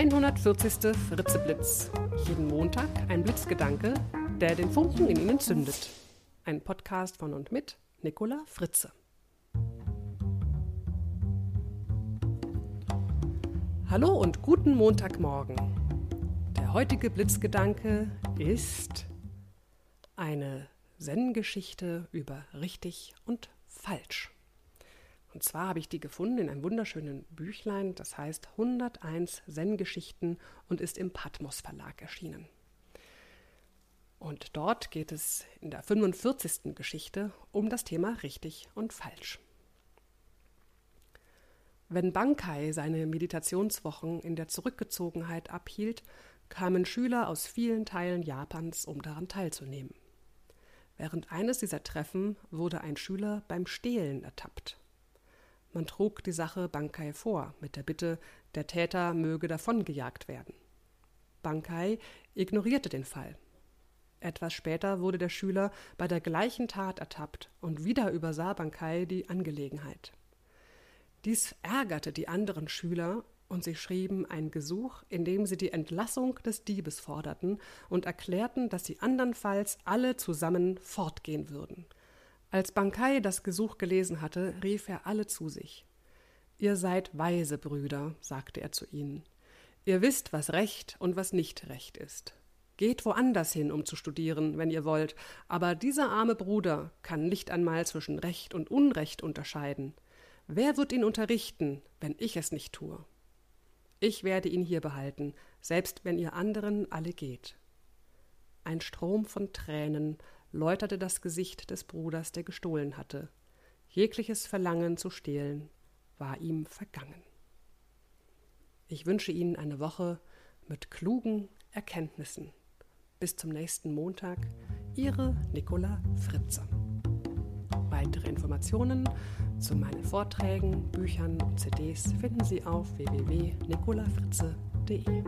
140. Fritzeblitz. Jeden Montag ein Blitzgedanke, der den Funken in Ihnen zündet. Ein Podcast von und mit Nicola Fritze. Hallo und guten Montagmorgen. Der heutige Blitzgedanke ist eine Zen-Geschichte über richtig und falsch. Und zwar habe ich die gefunden in einem wunderschönen Büchlein, das heißt 101 Zen-Geschichten und ist im Patmos Verlag erschienen. Und dort geht es in der 45. Geschichte um das Thema richtig und falsch. Wenn Bankai seine Meditationswochen in der Zurückgezogenheit abhielt, kamen Schüler aus vielen Teilen Japans, um daran teilzunehmen. Während eines dieser Treffen wurde ein Schüler beim Stehlen ertappt. Man trug die Sache Bankai vor, mit der Bitte, der Täter möge davongejagt werden. Bankai ignorierte den Fall. Etwas später wurde der Schüler bei der gleichen Tat ertappt und wieder übersah Bankai die Angelegenheit. Dies ärgerte die anderen Schüler und sie schrieben ein Gesuch, in dem sie die Entlassung des Diebes forderten und erklärten, dass sie andernfalls alle zusammen fortgehen würden – als Bankai das Gesuch gelesen hatte, rief er alle zu sich. Ihr seid weise Brüder, sagte er zu ihnen. Ihr wisst, was Recht und was nicht Recht ist. Geht woanders hin, um zu studieren, wenn ihr wollt, aber dieser arme Bruder kann nicht einmal zwischen Recht und Unrecht unterscheiden. Wer wird ihn unterrichten, wenn ich es nicht tue? Ich werde ihn hier behalten, selbst wenn ihr anderen alle geht. Ein Strom von Tränen läuterte das Gesicht des Bruders, der gestohlen hatte. Jegliches Verlangen zu stehlen war ihm vergangen. Ich wünsche Ihnen eine Woche mit klugen Erkenntnissen. Bis zum nächsten Montag, Ihre Nicola Fritze. Weitere Informationen zu meinen Vorträgen, Büchern und CDs finden Sie auf www.nicolafritze.de.